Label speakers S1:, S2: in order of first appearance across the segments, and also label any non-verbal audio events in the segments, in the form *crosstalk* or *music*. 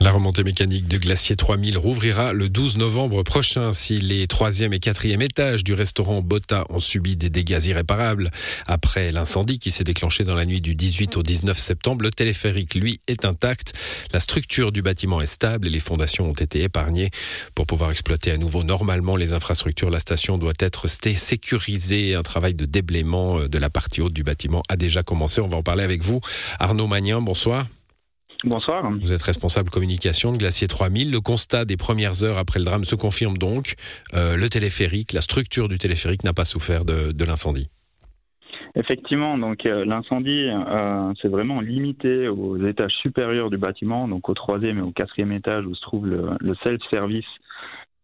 S1: La remontée mécanique du glacier 3000 rouvrira le 12 novembre prochain si les troisième et quatrième étages du restaurant Botta ont subi des dégâts irréparables. Après l'incendie qui s'est déclenché dans la nuit du 18 au 19 septembre, le téléphérique, lui, est intact. La structure du bâtiment est stable et les fondations ont été épargnées. Pour pouvoir exploiter à nouveau normalement les infrastructures, la station doit être sécurisée. Un travail de déblaiement euh, de la partie haute du bâtiment a déjà commencé. On va en parler avec vous. Arnaud Magnin, bonsoir.
S2: Bonsoir.
S1: Vous êtes responsable communication de Glacier 3000. Le constat des premières heures après le drame se confirme donc. Euh, le téléphérique, la structure du téléphérique n'a pas souffert de, l'incendie.
S2: Effectivement, donc euh, l'incendie euh, c'est vraiment limité aux étages supérieurs du bâtiment, donc au troisième et au quatrième étage où se trouve le, self-service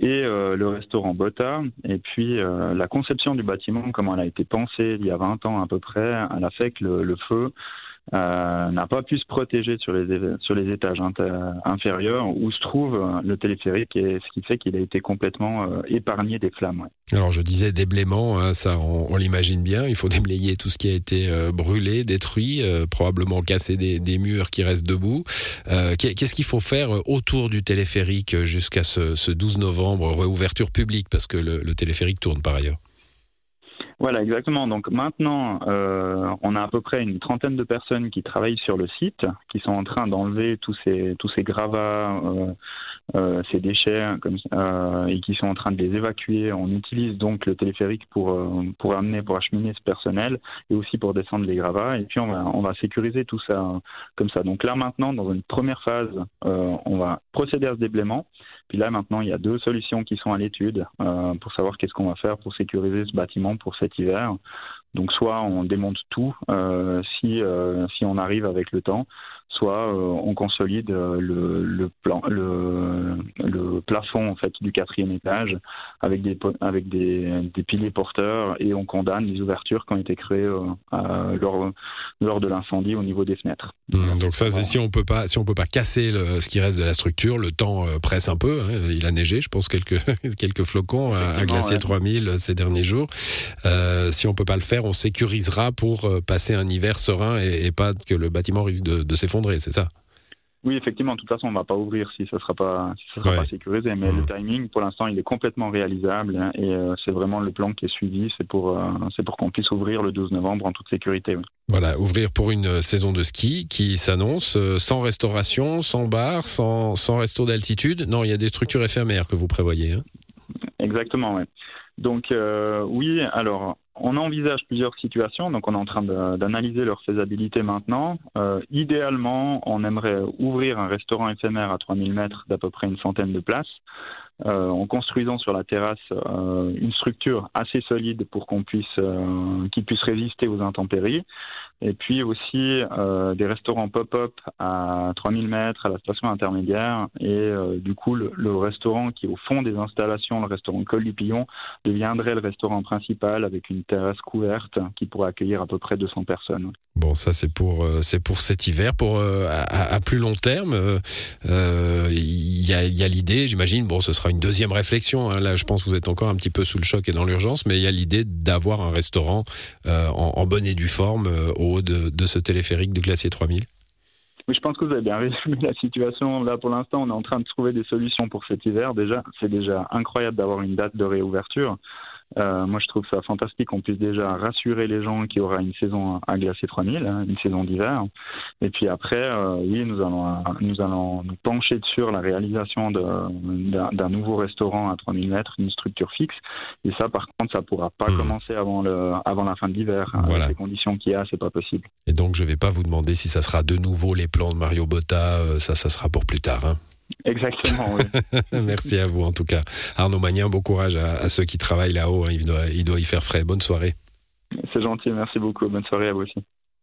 S2: et le restaurant Botta. Et puis la conception du bâtiment, comment elle a été pensée il y a 20 ans à peu près, elle a fait que le feu euh, n'a pas pu se protéger sur les, sur les étages inférieurs où se trouve euh, le téléphérique et ce qui fait qu'il a été complètement euh, épargné des flammes.
S1: Alors je disais déblaiement, hein, ça on, l'imagine bien, il faut déblayer tout ce qui a été brûlé, détruit, probablement casser des, murs qui restent debout. Qu'est-ce qu'il faut faire autour du téléphérique jusqu'à ce, ce, 12 novembre, réouverture publique, parce que le téléphérique tourne par ailleurs?
S2: Voilà, exactement. Donc maintenant, euh, on a à peu près une trentaine de personnes qui travaillent sur le site, qui sont en train d'enlever tous ces tous ces gravats, euh, euh, ces déchets, comme et qui sont en train de les évacuer. On utilise donc le téléphérique pour pour amener, pour acheminer ce personnel, et aussi pour descendre les gravats. Et puis on va on va sécuriser tout ça comme ça. Donc là maintenant, dans une première phase, on va procéder à ce déblaiement. Puis là maintenant, il y a deux solutions qui sont à l'étude pour savoir qu'est-ce qu'on va faire pour sécuriser ce bâtiment pour cet hiver. Donc soit on démonte tout euh, si, euh, si on arrive avec le temps, soit euh, on consolide euh, le, le, plan, le, le, plafond en fait du quatrième étage avec des avec des, des, piliers porteurs et on condamne les ouvertures qui ont été créées euh, lors, lors de l'incendie au niveau des fenêtres.
S1: Mmh, donc ça, si on peut pas si on peut pas casser le, ce qui reste de la structure, le temps presse un peu. Hein, il a neigé, je pense quelques *laughs* quelques flocons à, Glacier 3000 ces derniers jours. si on peut pas le faire, on sécurisera pour passer un hiver serein et, et pas que le bâtiment risque de, de s'effondrer c'est ça?
S2: Oui, effectivement. De toute façon, on ne va pas ouvrir si ça ne sera pas, si sera pas sécurisé. Mais le mmh. timing, pour l'instant, il est complètement réalisable hein, et euh, c'est vraiment le plan qui est suivi. C'est pour, euh, c'est pour qu'on puisse ouvrir le 12 novembre en toute sécurité.
S1: Voilà, ouvrir pour une saison de ski qui s'annonce euh, sans restauration, sans bar, sans, sans resto d'altitude. Non, il y a des structures éphémères que vous prévoyez. Hein.
S2: Exactement, oui. Donc oui, alors on envisage plusieurs situations, donc on est en train d'analyser leur faisabilité maintenant. Euh, idéalement, on aimerait ouvrir un restaurant éphémère à 3000 mètres d'à peu près une centaine de places, euh, en construisant sur la terrasse euh, une structure assez solide pour qu'on puisse, qui puisse résister aux intempéries. Et puis aussi euh, des restaurants pop-up à 3000 mètres à la station intermédiaire. Et euh, du coup, le, restaurant qui est au fond des installations, le restaurant Col du Pillon, deviendrait le restaurant principal avec une terrasse couverte qui pourrait accueillir à peu près 200 personnes.
S1: Bon, ça c'est pour euh, c'est pour cet hiver. Pour à, plus long terme, il y a, y a l'idée, j'imagine. Bon, ce sera une deuxième réflexion. Hein. Là, je pense que vous êtes encore un petit peu sous le choc et dans l'urgence, mais il y a l'idée d'avoir un restaurant en, en, bonne et due forme au de, ce téléphérique de Glacier 3000
S2: oui, je pense que vous avez bien résumé *laughs* la situation. Là, pour l'instant, on est en train de trouver des solutions pour cet hiver. Déjà, c'est déjà incroyable d'avoir une date de réouverture. Euh, moi, je trouve ça fantastique qu'on puisse déjà rassurer les gens qu'il y aura une saison à glacier 3000, hein, une saison d'hiver. Et puis après, euh, oui, nous allons, nous allons nous pencher sur la réalisation d'un nouveau restaurant à 3000 mètres, une structure fixe. Et ça, par contre, ça pourra pas mmh. commencer avant, le, avant la fin de l'hiver. Hein, voilà. les conditions qu'il y a, c'est pas possible.
S1: Et donc, je vais pas vous demander si ça sera de nouveau les plans de Mario Botta. Euh, ça, ça sera pour plus tard. Hein.
S2: Exactement, oui. *laughs*
S1: Merci à vous en tout cas. Arnaud Magnin, bon courage à, ceux qui travaillent là-haut. Hein. Il, doit, il doit y faire frais. Bonne soirée.
S2: C'est gentil, merci beaucoup. Bonne soirée à vous aussi.